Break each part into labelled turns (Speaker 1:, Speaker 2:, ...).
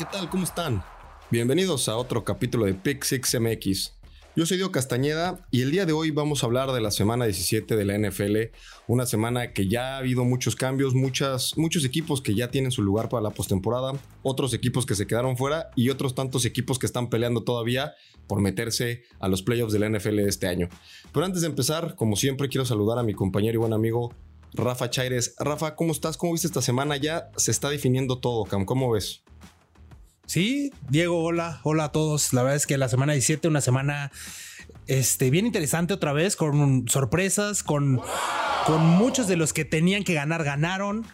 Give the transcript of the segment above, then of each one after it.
Speaker 1: ¿Qué tal? ¿Cómo están? Bienvenidos a otro capítulo de Pick 6 MX. Yo soy Dio Castañeda y el día de hoy vamos a hablar de la semana 17 de la NFL, una semana que ya ha habido muchos cambios, muchos equipos que ya tienen su lugar para la postemporada, otros equipos que se quedaron fuera y otros tantos equipos que están peleando todavía por meterse a los playoffs de la NFL de este año. Pero antes de empezar, como siempre, quiero saludar a mi compañero y buen amigo Rafa Chaires. Rafa, ¿cómo estás? ¿Cómo viste esta semana? Ya se está definiendo todo, Cam. ¿Cómo ves?
Speaker 2: Sí, Diego, hola, hola a todos. La verdad es que la semana 17, una semana este, bien interesante otra vez, con sorpresas, con, con muchos de los que tenían que ganar, ganaron.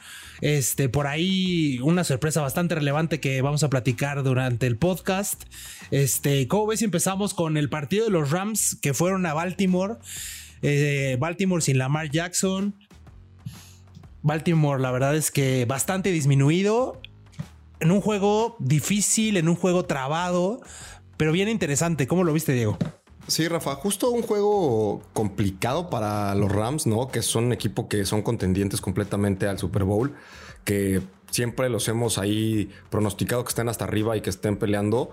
Speaker 2: Este, por ahí una sorpresa bastante relevante que vamos a platicar durante el podcast. Este, ¿cómo ves empezamos con el partido de los Rams que fueron a Baltimore? Eh, Baltimore sin Lamar Jackson. Baltimore, la verdad es que bastante disminuido en un juego difícil, en un juego trabado, pero bien interesante. ¿Cómo lo viste, Diego?
Speaker 1: Sí, Rafa, justo un juego complicado para los Rams, ¿no? Que son un equipo que son contendientes completamente al Super Bowl, que siempre los hemos ahí pronosticado que estén hasta arriba y que estén peleando.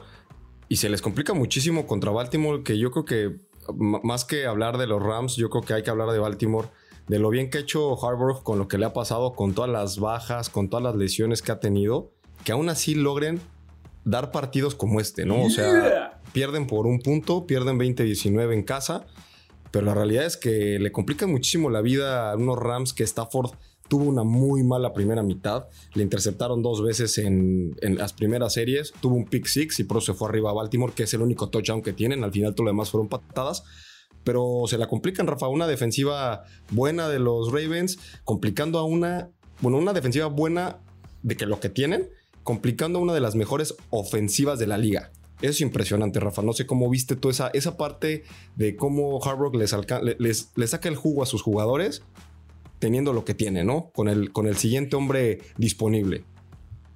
Speaker 1: Y se les complica muchísimo contra Baltimore, que yo creo que más que hablar de los Rams, yo creo que hay que hablar de Baltimore, de lo bien que ha hecho Harbaugh con lo que le ha pasado, con todas las bajas, con todas las lesiones que ha tenido que aún así logren dar partidos como este, ¿no? O sea, pierden por un punto, pierden 20-19 en casa, pero la realidad es que le complican muchísimo la vida a unos Rams que Stafford tuvo una muy mala primera mitad, le interceptaron dos veces en, las primeras series, tuvo un pick six y por eso se fue arriba a Baltimore, que es el único touchdown que tienen, al final todo lo demás fueron patadas pero se la complican, Rafa. Una defensiva buena de los Ravens, complicando a una, bueno, una defensiva buena de que lo que tienen, complicando una de las mejores ofensivas de la liga. Es impresionante, Rafa. No sé cómo viste tú esa, esa parte de cómo Hard les, les, saca el jugo a sus jugadores teniendo lo que tiene, ¿no? Con el, con el siguiente hombre disponible.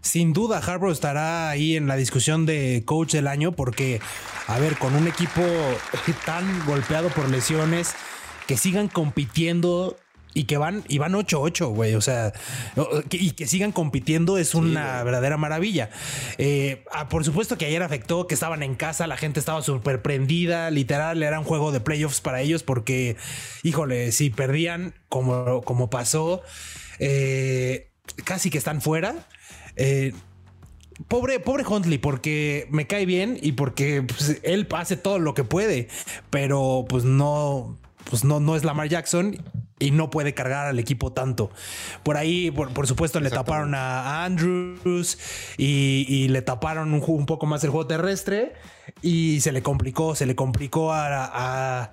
Speaker 2: Sin duda, Harbaugh estará ahí en la discusión de coach del año porque, a ver, con un equipo tan golpeado por lesiones, que sigan compitiendo y que van, y van 8-8, güey. O sea, y que sigan compitiendo es una verdadera maravilla. Eh, ah, por supuesto que ayer afectó que estaban en casa, la gente estaba súper prendida, literal, era un juego de playoffs para ellos porque, híjole, si perdían como, como pasó, eh, casi que están fuera. Eh, pobre, pobre Huntley, porque me cae bien y porque pues, él hace todo lo que puede, pero pues no, pues no, no es Lamar Jackson y no puede cargar al equipo tanto. Por ahí, por, supuesto, le taparon a Andrews y, le taparon un, poco más el juego terrestre y se le complicó, se le complicó a,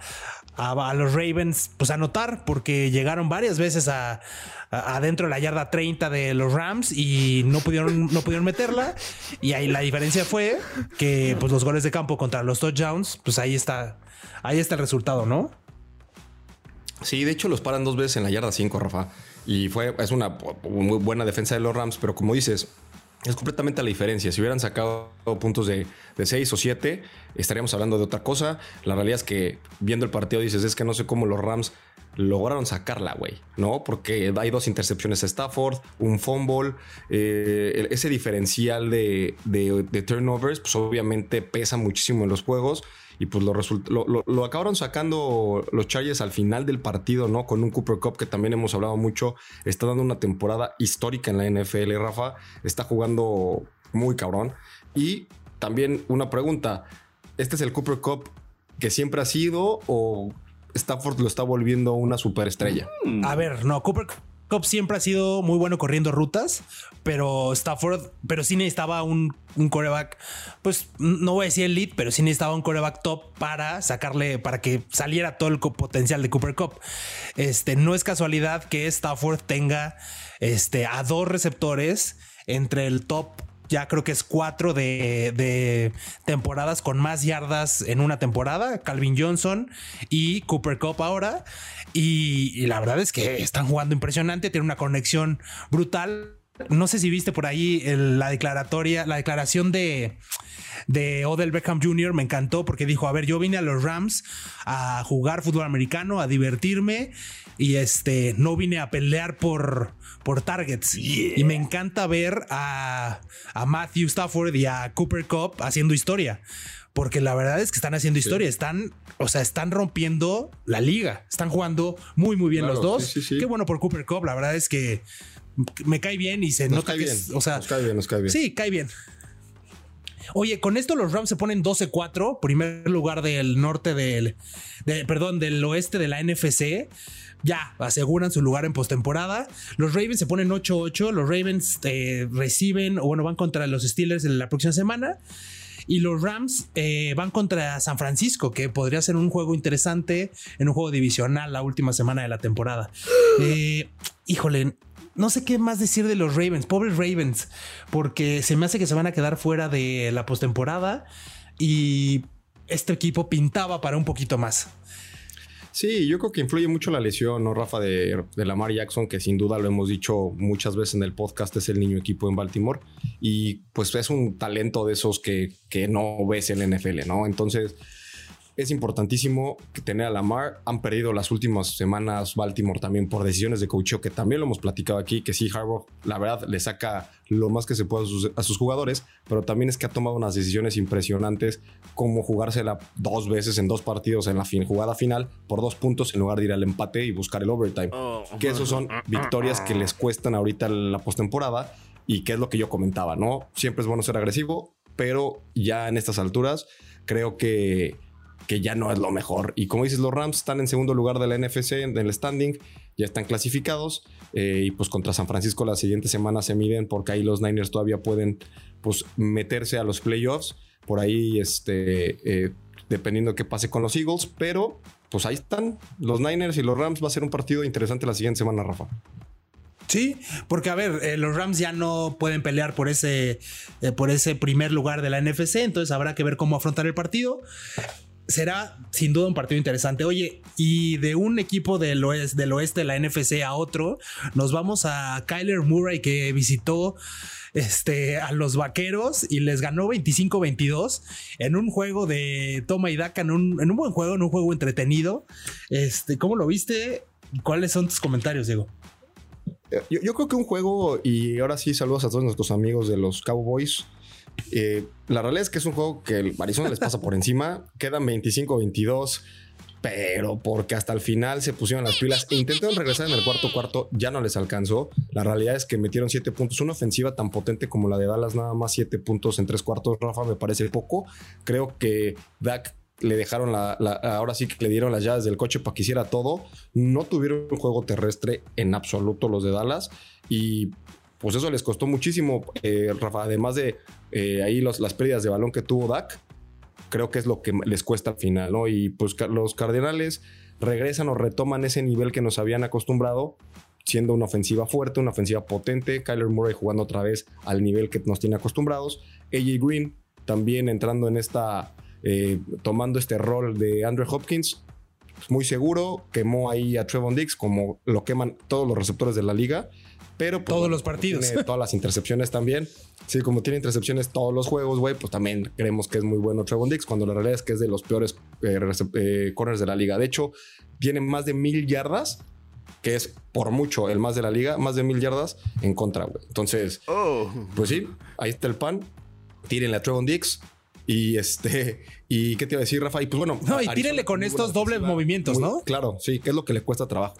Speaker 2: a, los Ravens pues anotar porque llegaron varias veces a, adentro de la yarda 30 de los Rams y no pudieron, no pudieron meterla. Y ahí la diferencia fue que pues los goles de campo contra los touchdowns, pues ahí está, ahí está el resultado, ¿no?
Speaker 1: Sí, de hecho los paran dos veces en la yarda 5, Rafa. Y fue, es una muy buena defensa de los Rams, pero como dices, es completamente la diferencia. Si hubieran sacado puntos de, de 6 o 7, estaríamos hablando de otra cosa. La realidad es que viendo el partido dices, es que no sé cómo los Rams lograron sacarla, güey, ¿no? Porque hay dos intercepciones a Stafford, un fumble, eh, ese diferencial de, de, turnovers, pues obviamente pesa muchísimo en los juegos y pues lo, lo, lo, acabaron sacando los Chargers al final del partido, ¿no? Con un Cooper Cup que también hemos hablado mucho, está dando una temporada histórica en la NFL, Rafa, está jugando muy cabrón. Y también una pregunta, ¿este es el Cooper Cup que siempre ha sido o Stafford lo está volviendo una superestrella?
Speaker 2: A ver, no, Cooper Cup siempre ha sido muy bueno corriendo rutas, pero Stafford, pero sí necesitaba un, un coreback, pues no voy a decir el lead, pero sí necesitaba un coreback top para sacarle, para que saliera todo el potencial de Cooper Cup. Este, no es casualidad que Stafford tenga este, a dos receptores entre el top ya creo que es cuatro de, temporadas con más yardas en una temporada. Calvin Johnson y Cooper Cup ahora. Y, la verdad es que están jugando impresionante, tiene una conexión brutal. No sé si viste por ahí la declaratoria, la declaración de, de Odell Beckham Jr. me encantó porque dijo, a ver, yo vine a los Rams a jugar fútbol americano, a divertirme y este, no vine a pelear por, por targets. Y me encanta ver a, a Matthew Stafford y a Cooper Cup haciendo historia porque la verdad es que están haciendo historia, están, o sea, están rompiendo la liga, están jugando muy, muy bien los dos. Qué bueno por Cooper Cup, la verdad es que me cae bien y se nota que,
Speaker 1: bien.
Speaker 2: o sea,
Speaker 1: nos cae bien, nos cae bien.
Speaker 2: Sí, cae bien. Oye, con esto los Rams se ponen 12-4, primer lugar del norte del, perdón, del oeste de la NFC. Ya aseguran su lugar en postemporada. Los Ravens se ponen 8-8. Los Ravens eh, reciben, o bueno, van contra los Steelers en la próxima semana. Y los Rams eh, van contra San Francisco, que podría ser un juego interesante en un juego divisional la última semana de la temporada. Eh, híjole, no sé qué más decir de los Ravens, pobres Ravens, porque se me hace que se van a quedar fuera de la postemporada y este equipo pintaba para un poquito más.
Speaker 1: Sí, yo creo que influye mucho la lesión, ¿no, Rafa? De, de, Lamar Jackson, que sin duda lo hemos dicho muchas veces en el podcast, es el niño equipo en Baltimore. Y pues es un talento de esos que, que no ves en la NFL, ¿no? Entonces, es importantísimo tener a Lamar. Han perdido las últimas semanas Baltimore también por decisiones de coaching que también lo hemos platicado aquí, que sí, Harbaugh, la verdad, le saca lo más que se puede a sus, jugadores, pero también es que ha tomado unas decisiones impresionantes, como jugársela dos veces en dos partidos en la jugada final por dos puntos en lugar de ir al empate y buscar el overtime. Oh. Que esos son victorias que les cuestan ahorita la postemporada y que es lo que yo comentaba, ¿no? Siempre es bueno ser agresivo, pero ya en estas alturas creo que que ya no es lo mejor. Y como dices, los Rams están en segundo lugar de la NFC en el standing, ya están clasificados eh, y pues contra San Francisco la siguiente semana se miden porque ahí los Niners todavía pueden pues meterse a los playoffs. Por ahí, este, eh, dependiendo de qué pase con los Eagles, pero pues ahí están los Niners y los Rams. Va a ser un partido interesante la siguiente semana, Rafa.
Speaker 2: Sí, porque a ver, eh, los Rams ya no pueden pelear por ese, por ese primer lugar de la NFC, entonces habrá que ver cómo afrontar el partido será sin duda un partido interesante. Oye, y de un equipo del oeste, del oeste de la NFC a otro, nos vamos a Kyler Murray que visitó este, a los vaqueros y les ganó 25-22 en un juego de toma y daca, en un, en un buen juego, en un juego entretenido. Este, ¿Cómo lo viste? ¿Cuáles son tus comentarios, Diego?
Speaker 1: Yo, yo creo que un juego, y ahora sí saludos a todos nuestros amigos de los Cowboys. Eh, la realidad es que es un juego que el Arizona les pasa por encima. Quedan 25-22, pero porque hasta el final se pusieron las pilas e intentaron regresar en el cuarto cuarto, ya no les alcanzó. La realidad es que metieron 7 puntos. Una ofensiva tan potente como la de Dallas, nada más 7 puntos en tres cuartos, Rafa, me parece poco. Creo que Dak le dejaron la, ahora sí que le dieron las llaves del coche para que hiciera todo. No tuvieron un juego terrestre en absoluto los de Dallas y pues eso les costó muchísimo, eh, Rafa, además de eh, ahí las pérdidas de balón que tuvo Dak, creo que es lo que les cuesta al final, ¿no? Y pues los Cardenales regresan o retoman ese nivel que nos habían acostumbrado, siendo una ofensiva fuerte, una ofensiva potente, Kyler Murray jugando otra vez al nivel que nos tiene acostumbrados, AJ Green también entrando en esta, eh, tomando este rol de Andrew Hopkins, pues, muy seguro, quemó ahí a Trevon Dix como lo queman todos los receptores de la liga pero
Speaker 2: pues, todos los partidos.
Speaker 1: Tiene todas las intercepciones también. Sí, como tiene intercepciones todos los juegos, güey, pues también creemos que es muy bueno Trevon Dix, cuando la realidad es que es de los peores eh, eh, corners de la liga. De hecho, tiene más de mil yardas, que es por mucho el más de la liga, más de mil yardas en contra, güey. Entonces, oh. pues sí, ahí está el pan. Tírenle a Trevon Dix. Y este, y qué te iba a decir, Rafa, y pues bueno.
Speaker 2: No, y tírenle con estos dobles movimientos, ¿no?
Speaker 1: Claro, sí, que es lo que le cuesta trabajo.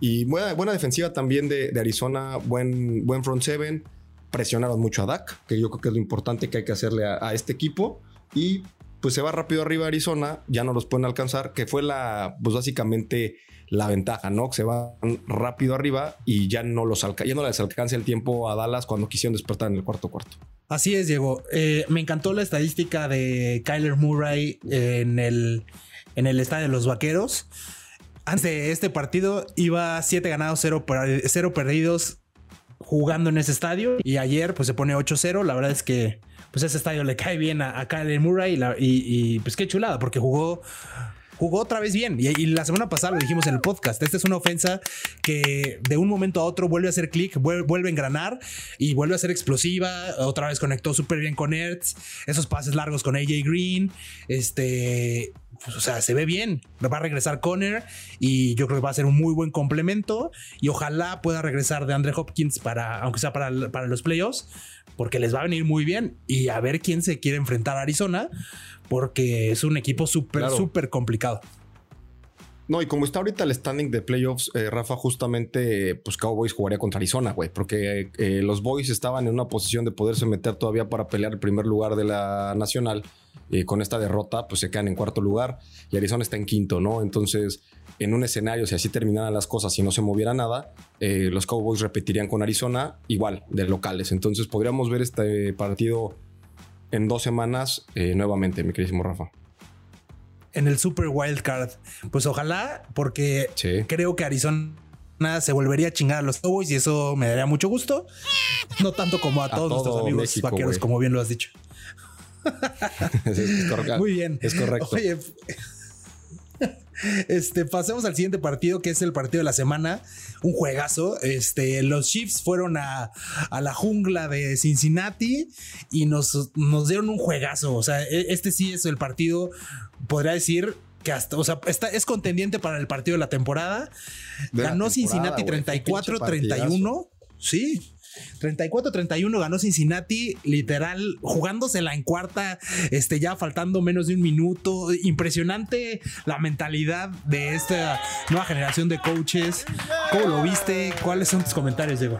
Speaker 1: Y buena, buena defensiva también de, Arizona, buen, buen front seven. Presionaron mucho a Dak, que yo creo que es lo importante que hay que hacerle a, este equipo. Y pues se va rápido arriba Arizona, ya no los pueden alcanzar, que fue la, pues básicamente la ventaja, ¿no? Que se van rápido arriba y ya no, los ya no les alcanza el tiempo a Dallas cuando quisieron despertar en el cuarto cuarto.
Speaker 2: Así es, Diego. Eh, me encantó la estadística de Kyler Murray en el, en el estadio de los Vaqueros antes este partido iba 7 ganados, 0, perdidos jugando en ese estadio. Y ayer pues se pone 8-0. La verdad es que pues ese estadio le cae bien a, a Kyle Murray y, pues qué chulada porque jugó jugó otra vez bien. Y, y, la semana pasada lo dijimos en el podcast. Esta es una ofensa que de un momento a otro vuelve a hacer clic, vuelve, vuelve, a engranar y vuelve a ser explosiva. Otra vez conectó súper bien con Ertz. Esos pases largos con AJ Green. Este. Pues, o sea, se ve bien. Va a regresar Conner y yo creo que va a ser un muy buen complemento. Y ojalá pueda regresar de Andre Hopkins para, aunque sea para, para los playoffs, porque les va a venir muy bien. Y a ver quién se quiere enfrentar a Arizona porque es un equipo súper, claro. súper complicado.
Speaker 1: No, y como está ahorita el standing de playoffs, eh, Rafa, justamente, pues Cowboys jugaría contra Arizona, güey, porque eh, los Boys estaban en una posición de poderse meter todavía para pelear el primer lugar de la nacional. Con esta derrota, pues se quedan en cuarto lugar y Arizona está en quinto, ¿no? Entonces, en un escenario, si así terminaran las cosas y no se moviera nada, eh, los Cowboys repetirían con Arizona igual, de locales. Entonces, podríamos ver este partido en dos semanas nuevamente, mi queridísimo Rafa.
Speaker 2: En el Super Wild Card. Pues ojalá, porque sí. creo que Arizona se volvería a chingar a los Cowboys y eso me daría mucho gusto. No tanto como a, a todos nuestros amigos México, vaqueros, wey. como bien lo has dicho.
Speaker 1: es correcto.
Speaker 2: Muy bien.
Speaker 1: Es correcto.
Speaker 2: Oye, este, pasemos al siguiente partido, que es el partido de la semana. Un juegazo. Este, los Chiefs fueron a, a la jungla de Cincinnati y nos, nos, dieron un juegazo. O sea, este sí es el partido, podría decir. Que hasta, o sea, está, es contendiente para el partido de la temporada. De Ganó la temporada, Cincinnati 34-31. Sí, 34-31 ganó Cincinnati, literal, jugándosela en cuarta, este, ya faltando menos de un minuto. Impresionante la mentalidad de esta nueva generación de coaches. ¿Cómo lo viste? ¿Cuáles son tus comentarios, Diego?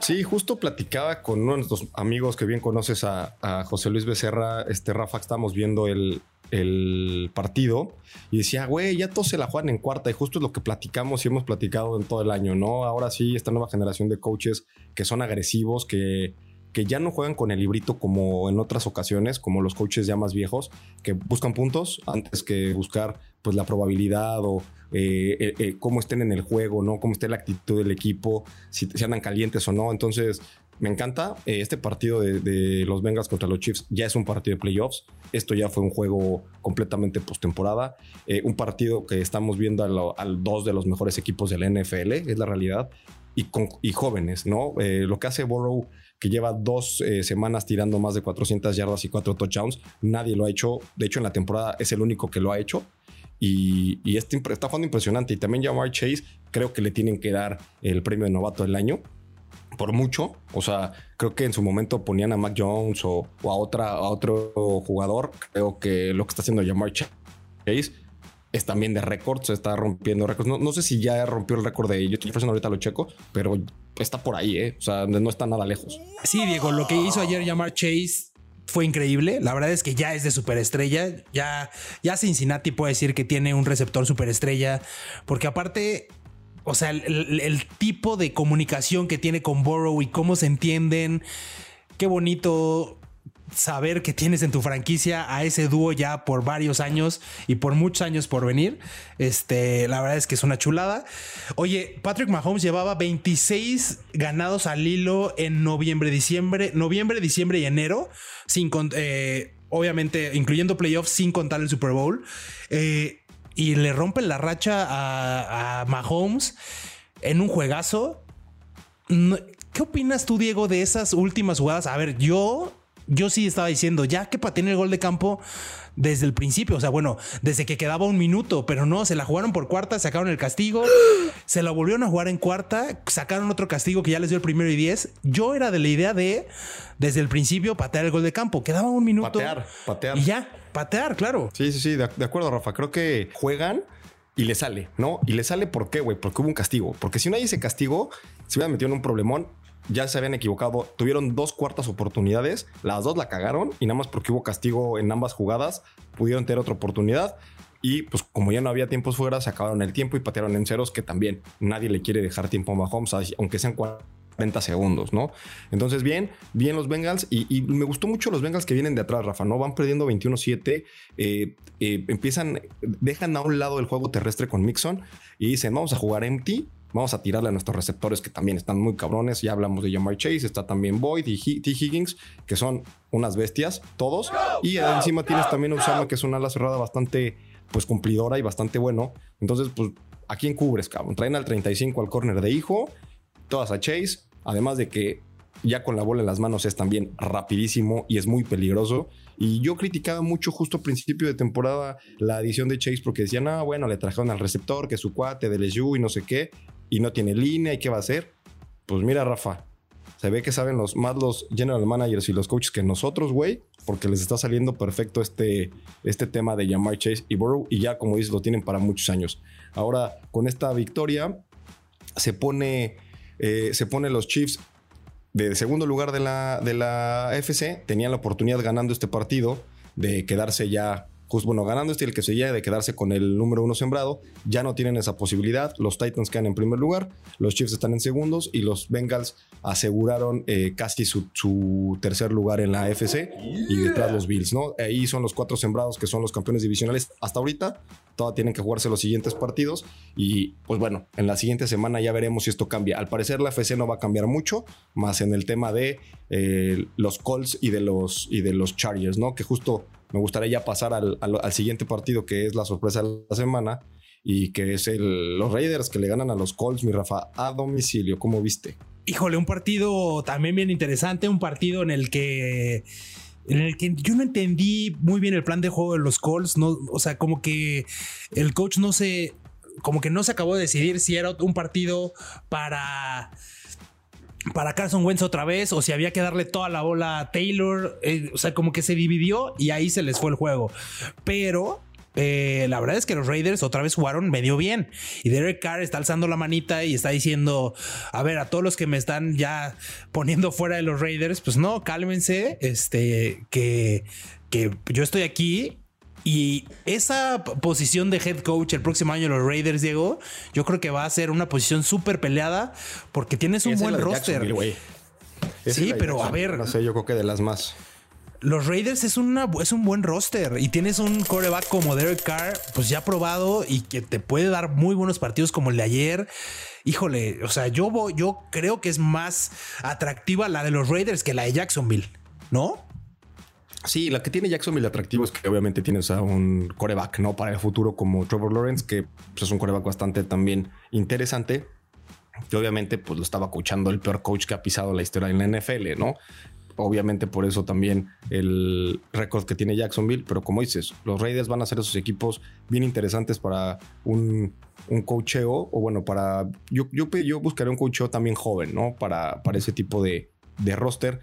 Speaker 1: Sí, justo platicaba con uno de nuestros amigos que bien conoces a, a José Luis Becerra, este Rafa, estamos viendo el, el partido y decía, güey, ya todos se la juegan en cuarta y justo es lo que platicamos y hemos platicado en todo el año, ¿no? Ahora sí, esta nueva generación de coaches que son agresivos, que, que ya no juegan con el librito como en otras ocasiones, como los coaches ya más viejos, que buscan puntos antes que buscar pues la probabilidad o eh, eh, eh, cómo estén en el juego, ¿no? Cómo esté la actitud del equipo, si, si andan calientes o no. Entonces, me encanta. Eh, este partido de, los Bengals contra los Chiefs ya es un partido de playoffs. Esto ya fue un juego completamente postemporada. Eh, un partido que estamos viendo al, dos de los mejores equipos de la NFL, es la realidad. Y jóvenes, ¿no? Eh, lo que hace Burrow, que lleva dos eh, semanas tirando más de 400 yardas y cuatro touchdowns, nadie lo ha hecho. De hecho, en la temporada es el único que lo ha hecho. Y, y este, está jugando impresionante. Y también Jamar Chase, creo que le tienen que dar el premio de novato del año por mucho. O sea, creo que en su momento ponían a Mac Jones o, a, otra, a otro jugador. Creo que lo que está haciendo Jamar Chase es también de récords, está rompiendo récords. No, no, sé si ya rompió el récord de Jefferson, ahorita lo checo, pero está por ahí, ¿eh? O sea, no está nada lejos.
Speaker 2: Sí, Diego, lo que hizo ayer Jamar Chase fue increíble. La verdad es que ya es de superestrella. Ya, ya Cincinnati puede decir que tiene un receptor superestrella, porque aparte o sea, el, tipo de comunicación que tiene con Burrow y cómo se entienden. Qué bonito saber que tienes en tu franquicia a ese dúo ya por varios años y por muchos años por venir. Este, la verdad es que es una chulada. Oye, Patrick Mahomes llevaba 26 ganados al hilo en noviembre, diciembre, noviembre, diciembre y enero, sin eh, obviamente incluyendo playoffs, sin contar el Super Bowl. Eh, y le rompen la racha a, a Mahomes en un juegazo. ¿Qué opinas tú, Diego, de esas últimas jugadas? A ver, yo, yo sí estaba diciendo, ya que pateen el gol de campo desde el principio, o sea, bueno, desde que quedaba un minuto, pero no, se la jugaron por cuarta, sacaron el castigo, se la volvieron a jugar en cuarta, sacaron otro castigo que ya les dio el primero y diez. Yo era de la idea de, desde el principio, patear el gol de campo, quedaba un minuto.
Speaker 1: Patear, patear.
Speaker 2: Y ya, patear, claro.
Speaker 1: Sí, sí, sí, de, acuerdo, Rafa. Creo que juegan y le sale, ¿no? Y le sale ¿por qué, güey? Porque hubo un castigo. Porque si no hay ese castigo, se hubieran metido en un problemón. Ya se habían equivocado. Tuvieron dos cuartas oportunidades. Las dos la cagaron. Y nada más porque hubo castigo en ambas jugadas, pudieron tener otra oportunidad. Y pues como ya no había tiempos fuera, se acabaron el tiempo y patearon en ceros, que también nadie le quiere dejar tiempo a Mahomes, aunque sean 40 segundos, ¿no? Entonces, bien, bien los Bengals. Y, y, me gustó mucho los Bengals que vienen de atrás, Rafa, ¿no? Van perdiendo 21-7, eh, eh, empiezan, dejan a un lado el juego terrestre con Mixon y dicen, vamos a jugar empty. Vamos a tirarle a nuestros receptores que también están muy cabrones. Ya hablamos de Jamar Chase, está también Boyd y T. Higgins, que son unas bestias, todos. Y encima tienes también a Usama, que es una ala cerrada bastante pues cumplidora y bastante bueno. Entonces, pues, ¿a quién cubres, cabrón? Traen al 35 al corner de hijo, todas a Chase, además de que ya con la bola en las manos es también rapidísimo y es muy peligroso. Y yo criticaba mucho justo a principio de temporada la adición de Chase porque decían, ah, bueno, le trajeron al receptor, que es su cuate de LSU y no sé qué, y no tiene línea y qué va a hacer. Pues mira, Rafa, se ve que saben los más los general managers y los coaches que nosotros, güey, porque les está saliendo perfecto este, este tema de llamar Chase y Burrow y ya, como dices, lo tienen para muchos años. Ahora, con esta victoria, se pone, eh, se pone los Chiefs de segundo lugar de la, de la FC, tenían la oportunidad ganando este partido de quedarse ya bueno, ganando este el que se de quedarse con el número uno sembrado, ya no tienen esa posibilidad. Los Titans quedan en primer lugar, los Chiefs están en segundos y los Bengals aseguraron eh, casi su, tercer lugar en la AFC y detrás los Bills, ¿no? Ahí son los cuatro sembrados que son los campeones divisionales hasta ahorita. Todavía tienen que jugarse los siguientes partidos y pues bueno, en la siguiente semana ya veremos si esto cambia. Al parecer la AFC no va a cambiar mucho, más en el tema de eh, los Colts y de los, y de los Chargers, ¿no? Que justo me gustaría ya pasar al, siguiente partido que es la sorpresa de la semana y que es el, los Raiders que le ganan a los Colts, mi Rafa, a domicilio. ¿Cómo viste?
Speaker 2: Híjole, un partido también bien interesante, un partido en el que en el que yo no entendí muy bien el plan de juego de los Colts, no, o sea, como que el coach no se como que no se acabó de decidir si era un partido para para Carson Wentz otra vez o si había que darle toda la bola a Taylor. Eh, o sea, como que se dividió y ahí se les fue el juego. Pero eh, la verdad es que los Raiders otra vez jugaron medio bien. Y Derek Carr está alzando la manita y está diciendo: A ver, a todos los que me están ya poniendo fuera de los Raiders, pues no, cálmense. Este, que, que yo estoy aquí y esa posición de head coach el próximo año los Raiders, Diego, yo creo que va a ser una posición súper peleada porque tienes un buen roster. Sí, pero a ver.
Speaker 1: No sé, yo creo que de las más.
Speaker 2: Los Raiders es, una, es un buen roster y tienes un coreback como Derek Carr, pues ya probado y que te puede dar muy buenos partidos como el de ayer. Híjole, o sea, yo, yo creo que es más atractiva la de los Raiders que la de Jacksonville, ¿no?
Speaker 1: Sí, la que tiene Jacksonville atractivo es que obviamente tienes a un coreback, ¿no? Para el futuro como Trevor Lawrence, que pues, es un coreback bastante también interesante. Que obviamente pues lo estaba coachando el peor coach que ha pisado la historia en la NFL, ¿no? Obviamente por eso también el récord que tiene Jacksonville, pero como dices, los Raiders van a ser esos equipos bien interesantes para un, un coacheo, o bueno, para... Yo, yo, yo buscaré un coacheo también joven, ¿no? Para, para ese tipo de, de roster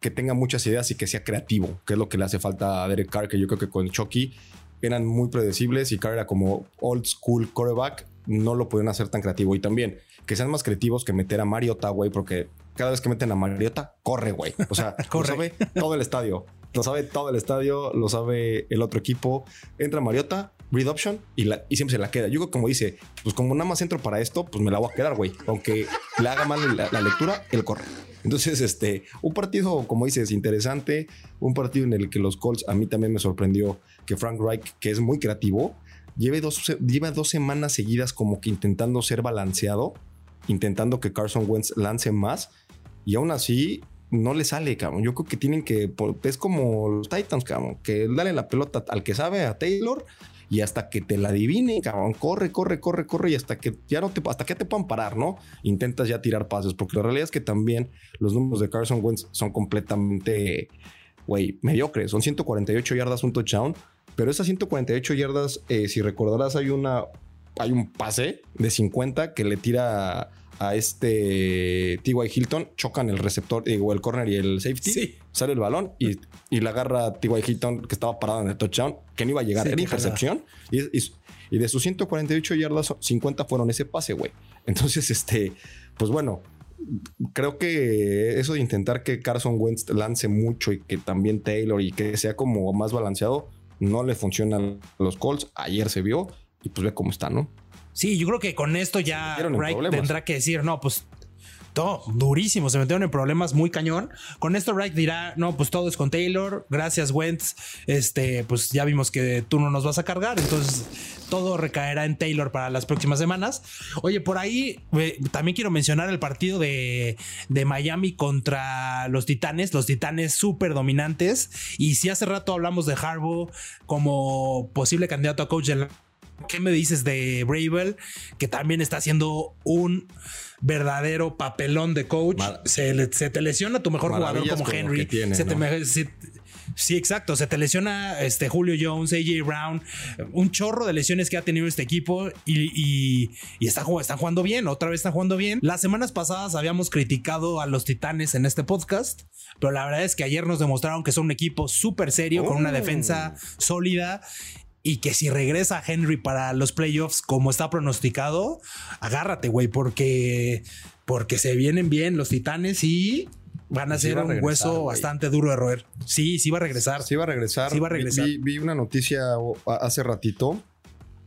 Speaker 1: que tenga muchas ideas y que sea creativo, que es lo que le hace falta a Derek Carr, que yo creo que con Chucky eran muy predecibles y Carr era como old school quarterback, no lo pueden hacer tan creativo. Y también que sean más creativos que meter a Mariota, güey, porque cada vez que meten a Mariota, corre, güey. O sea, corre. lo sabe todo el estadio. Lo sabe todo el estadio, lo sabe el otro equipo. Entra Mariota, read option y, siempre se la queda. Yo como dice, pues como nada más entro para esto, pues me la voy a quedar, güey. Aunque le haga mal la, lectura, él corre. Entonces, este, un partido, como dices, interesante, un partido en el que los Colts, a mí también me sorprendió que Frank Reich, que es muy creativo, lleve dos, lleva dos semanas seguidas como que intentando ser balanceado, intentando que Carson Wentz lance más, y aún así no le sale, cabrón. Yo creo que tienen que, es como los Titans, cabrón, que dale la pelota al que sabe, a Taylor, y hasta que te la adivine, cabrón, corre, corre, corre, corre y hasta que ya no te, hasta que te puedan parar, ¿no? Intentas ya tirar pases, porque la realidad es que también los números de Carson Wentz son completamente, güey, mediocres. Son 148 yardas, un touchdown, pero esas 148 yardas, eh, si recordarás, hay una, hay un pase de 50 que le tira a este T.Y. Hilton, chocan el receptor, digo, el corner y el safety, sale el balón y, y le agarra T.Y. Hilton que estaba parado en el touchdown, que no iba a llegar, era intercepción. Y, y, de sus 148 yardas, 50 fueron ese pase, güey. Entonces, este, pues bueno, creo que eso de intentar que Carson Wentz lance mucho y que también Taylor y que sea como más balanceado, no le funcionan los Colts. Ayer se vio y pues ve cómo está, ¿no?
Speaker 2: Sí, yo creo que con esto ya Reich tendrá que decir, no, pues todo durísimo. Se metieron en problemas muy cañón. Con esto, Reich dirá: No, pues todo es con Taylor. Gracias, Wentz. Este, pues ya vimos que tú no nos vas a cargar. Entonces, todo recaerá en Taylor para las próximas semanas. Oye, por ahí eh, también quiero mencionar el partido de, de Miami contra los Titanes. Los Titanes súper dominantes. Y si hace rato hablamos de Harbaugh como posible candidato a coach del ¿Qué me dices de Bravel? Que también está haciendo un verdadero papelón de coach. Se, le- se te lesiona tu mejor jugador como
Speaker 1: como
Speaker 2: Henry.
Speaker 1: tiene,
Speaker 2: se te
Speaker 1: ¿no?
Speaker 2: me- se- sí, exacto. Se te lesiona este Julio Jones, AJ Brown, un chorro de lesiones que ha tenido este equipo y, y, y está están jugando bien. Otra vez están jugando bien. Las semanas pasadas habíamos criticado a los Titanes en este podcast, pero la verdad es que ayer nos demostraron que son un equipo súper serio, con una
Speaker 1: Oh.
Speaker 2: defensa sólida y que si regresa Henry para los playoffs como está pronosticado, agárrate, güey, porque, porque se vienen bien los titanes y van a
Speaker 1: Sí
Speaker 2: ser un hueso bastante duro de roer. Sí, sí va a regresar.
Speaker 1: Sí va a regresar.
Speaker 2: Sí va a regresar.
Speaker 1: Vi, vi una noticia hace ratito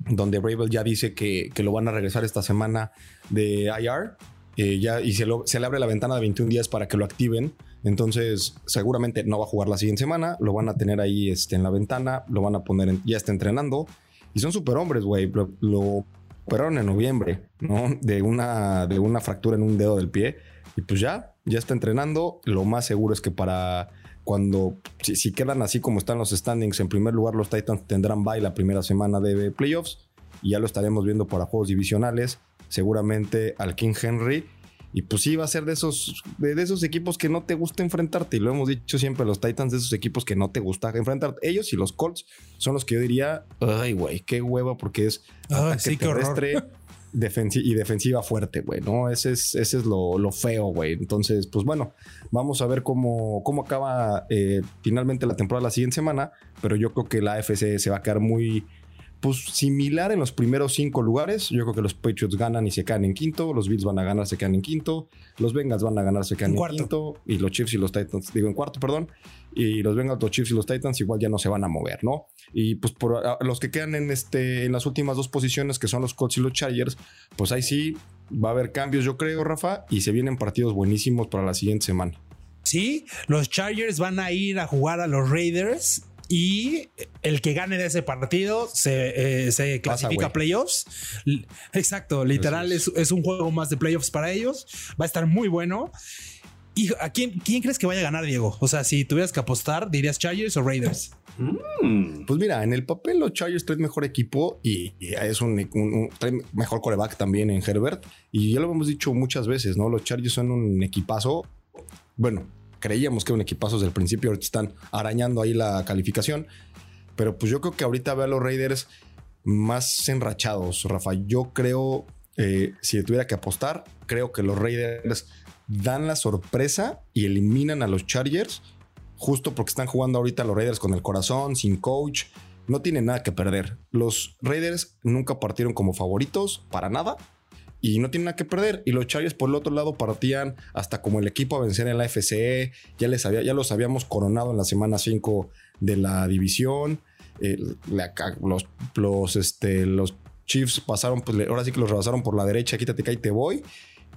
Speaker 1: donde Bravel ya dice que, que lo van a regresar esta semana de IR. Eh, ya, y se, lo- le abre la ventana de 21 días para que lo activen. Entonces, seguramente no va a jugar la siguiente semana. Lo van a tener ahí este, en la ventana. Lo van a poner, ya está entrenando. Y son super hombres, güey. Lo, lo operaron en noviembre, ¿no? De una, de una fractura en un dedo del pie. Y pues ya, ya está entrenando. Lo más seguro es que para cuando, si, si quedan así como están los standings, en primer lugar los Titans tendrán bye la primera semana de playoffs. Y ya lo estaremos viendo para juegos divisionales. Seguramente al King Henry. Y pues sí, va a ser de esos, de, de esos equipos que no te gusta enfrentarte. Y lo hemos dicho siempre, los Titans, de esos equipos que no te gusta enfrentarte. Ellos y los Colts son los que yo diría, ay, güey, qué hueva, porque es
Speaker 2: Ay, sí, horror.
Speaker 1: terrestre defensi- y defensiva fuerte, güey, ¿no? Ese es, ese es lo, lo feo, güey. Entonces, pues bueno, vamos a ver cómo, cómo acaba eh, finalmente la temporada la siguiente semana, pero yo creo que la AFC se va a quedar muy, pues similar en los primeros cinco lugares. Yo creo que los Patriots ganan y se quedan en quinto, los Bills van a ganar, se quedan en quinto, los Bengals van a ganar, se quedan
Speaker 2: En
Speaker 1: quinto, y los Chiefs y los Titans, digo en cuarto, perdón, y los Bengals, los Chiefs y los Titans igual ya no se van a mover, ¿no? Y pues por los que quedan en este en las últimas dos posiciones que son los Colts y los Chargers, pues ahí sí va a haber cambios, yo creo, Rafa, y se vienen partidos buenísimos para la siguiente semana.
Speaker 2: Sí, los Chargers van a ir a jugar a los Raiders y el que gane de ese partido se, eh, se clasifica a playoffs. Exacto, literal es. es un juego más de playoffs para ellos. Va a estar muy bueno. ¿Y a quién, quién crees que vaya a ganar, Diego? O sea, si tuvieras que apostar, ¿dirías Chargers o Raiders?
Speaker 1: Pues mira, en el papel los Chargers traen mejor equipo y, y es un, un- un- traen mejor coreback también en Herbert. Y ya lo hemos dicho muchas veces, ¿no? Los Chargers son un equipazo. Bueno, creíamos que era un equipazo desde el principio, ahorita están arañando ahí la calificación. Pero pues yo creo que ahorita veo a los Raiders más enrachados, Rafa. Yo creo, eh, si tuviera que apostar, creo que los Raiders dan la sorpresa y eliminan a los Chargers justo porque están jugando ahorita los Raiders con el corazón, sin coach. No tienen nada que perder. Los Raiders nunca partieron como favoritos para nada y no tienen nada que perder. Y los Chargers por el otro lado partían hasta como el equipo a vencer en la FCE. Ya, les había, ya los habíamos coronado en la semana 5 de la división. Eh, los, los, este, los Chiefs pasaron, pues ahora sí que los rebasaron por la derecha. Quítate que ahí te voy.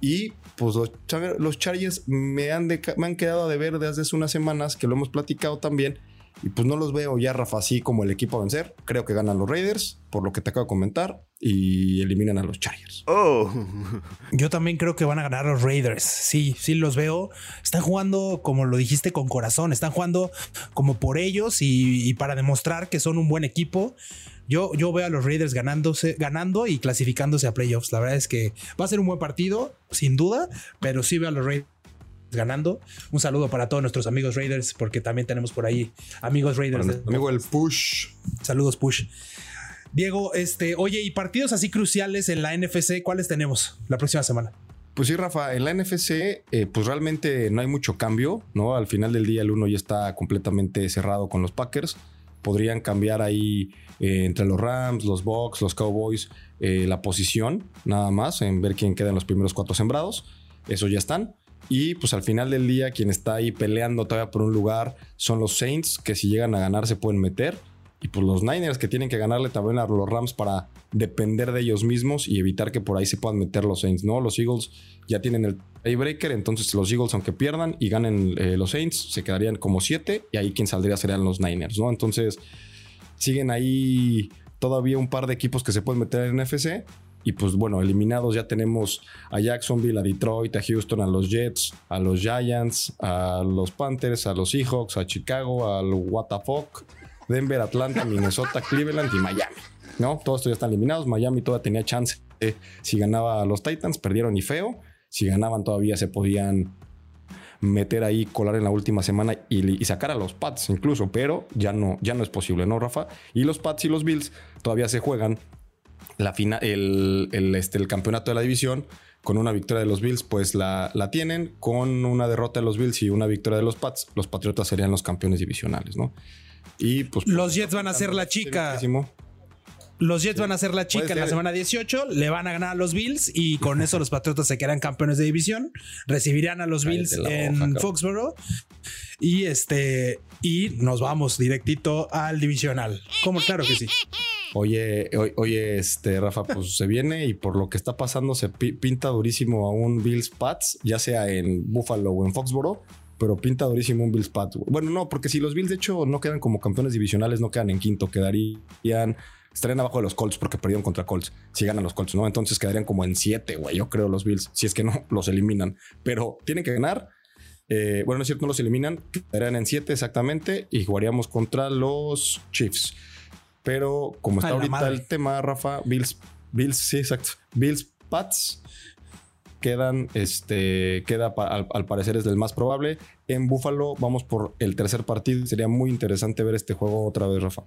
Speaker 1: Y pues los, los Chargers me han, de- me han quedado de ver desde hace unas semanas que lo hemos platicado también. Y pues no los veo ya, Rafa, así como el equipo a vencer. Creo que ganan los Raiders, por lo que te acabo de comentar, y eliminan a los Chargers.
Speaker 3: Oh.
Speaker 2: Yo también creo que van a ganar los Raiders. Sí, sí los veo. Están jugando, como lo dijiste, con corazón. Están jugando como por ellos y, y para demostrar que son un buen equipo. Yo, yo veo a los Raiders ganándose, ganando y clasificándose a playoffs. La verdad es que va a ser un buen partido, sin duda, pero sí veo a los Raiders ganando. Un saludo para todos nuestros amigos Raiders, porque también tenemos por ahí amigos Raiders. de-
Speaker 1: Amigo, el push.
Speaker 2: Saludos, Push. Diego, este, oye, y partidos así cruciales en la NFC, ¿cuáles tenemos la próxima semana?
Speaker 1: Pues sí, Rafa, en la NFC, eh, pues realmente no hay mucho cambio, ¿no? Al final del día, el uno ya está completamente cerrado con los Packers. Podrían cambiar ahí eh, entre los Rams, los Bucks, los Cowboys, eh, la posición, nada más, en ver quién queda en los primeros cuatro sembrados. Eso ya están. Y pues al final del día, quien está ahí peleando todavía por un lugar son los Saints, que si llegan a ganar se pueden meter. Y pues los Niners que tienen que ganarle también a los Rams para depender de ellos mismos y evitar que por ahí se puedan meter los Saints, ¿no? Los Eagles ya tienen el tiebreaker, entonces los Eagles aunque pierdan y ganen eh, los Saints, se quedarían como 7 y ahí quien saldría serían los Niners, ¿no? Entonces siguen ahí todavía un par de equipos que se pueden meter en NFC. Y pues bueno, eliminados ya tenemos a Jacksonville, a Detroit, a Houston, a los Jets, a los Giants, a los Panthers, a los Seahawks, a Chicago, al WTF, Denver, Atlanta, Minnesota, Cleveland y Miami. ¿No? Todos estos ya están eliminados. Miami todavía tenía chance si ganaba a los Titans, perdieron y feo. Si ganaban todavía se podían meter ahí, colar en la última semana y, sacar a los Pats incluso, pero ya no, ya no es posible, ¿no, Rafa? Y los Pats y los Bills todavía se juegan la final, el, este, el campeonato de la división con una victoria de los Bills, pues la, la, tienen. Con una derrota de los Bills y una victoria de los Pats, los Patriotas serían los campeones divisionales, ¿no? Y pues.
Speaker 2: Los Jets van a ser la chica. Los Jets van a ser la chica en la semana 18, le van a ganar a los Bills y con eso los Patriotas se quedan campeones de división, recibirán a los Bills en Foxborough y este y nos vamos directito al divisional. Como claro que sí.
Speaker 1: Oye, oye, este Rafa, pues se viene y por lo que está pasando se pinta durísimo a un Bills Pats, ya sea en Buffalo o en Foxborough, pero pinta durísimo un Bills Pats. Bueno, no, porque si los Bills de hecho no quedan como campeones divisionales, no quedan en quinto, quedarían estarían abajo de los Colts porque perdieron contra Colts. Si ganan los Colts, ¿no? Entonces quedarían como en siete, güey. Yo creo los Bills, si es que no los eliminan, pero tienen que ganar. Eh, bueno, no es cierto, no los eliminan, quedarían en siete exactamente y jugaríamos contra los Chiefs. Pero como está ahorita el tema, Rafa, Bills, Bills, sí, exacto. Bills, Pats quedan, este, queda al, parecer es el más probable. En Buffalo vamos por el tercer partido. Sería muy interesante ver este juego otra vez, Rafa.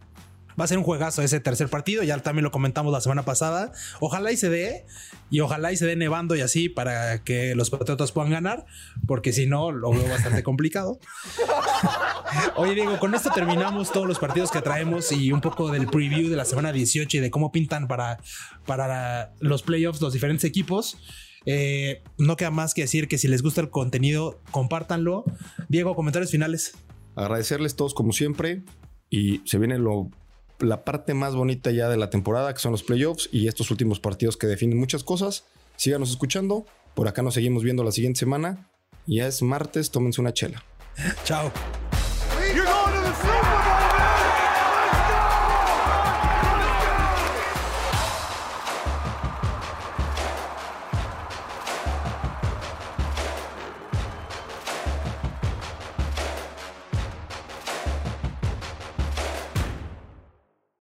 Speaker 2: Va a ser un juegazo ese tercer partido. Ya también lo comentamos la semana pasada. Ojalá y se dé. Y ojalá y se dé nevando y así para que los Patriotas puedan ganar. Porque si no, lo veo bastante complicado. Oye, Diego, con esto terminamos todos los partidos que traemos y un poco del preview de la semana 18 y de cómo pintan para, para los playoffs los diferentes equipos. Eh, no queda más que decir que si les gusta el contenido, compártanlo. Diego, comentarios finales.
Speaker 1: Agradecerles todos como siempre y se viene lo la parte más bonita ya de la temporada, que son los playoffs y estos últimos partidos que definen muchas cosas. Síganos escuchando. Por acá nos seguimos viendo la siguiente semana. Ya es martes, tómense una chela.
Speaker 2: Chao.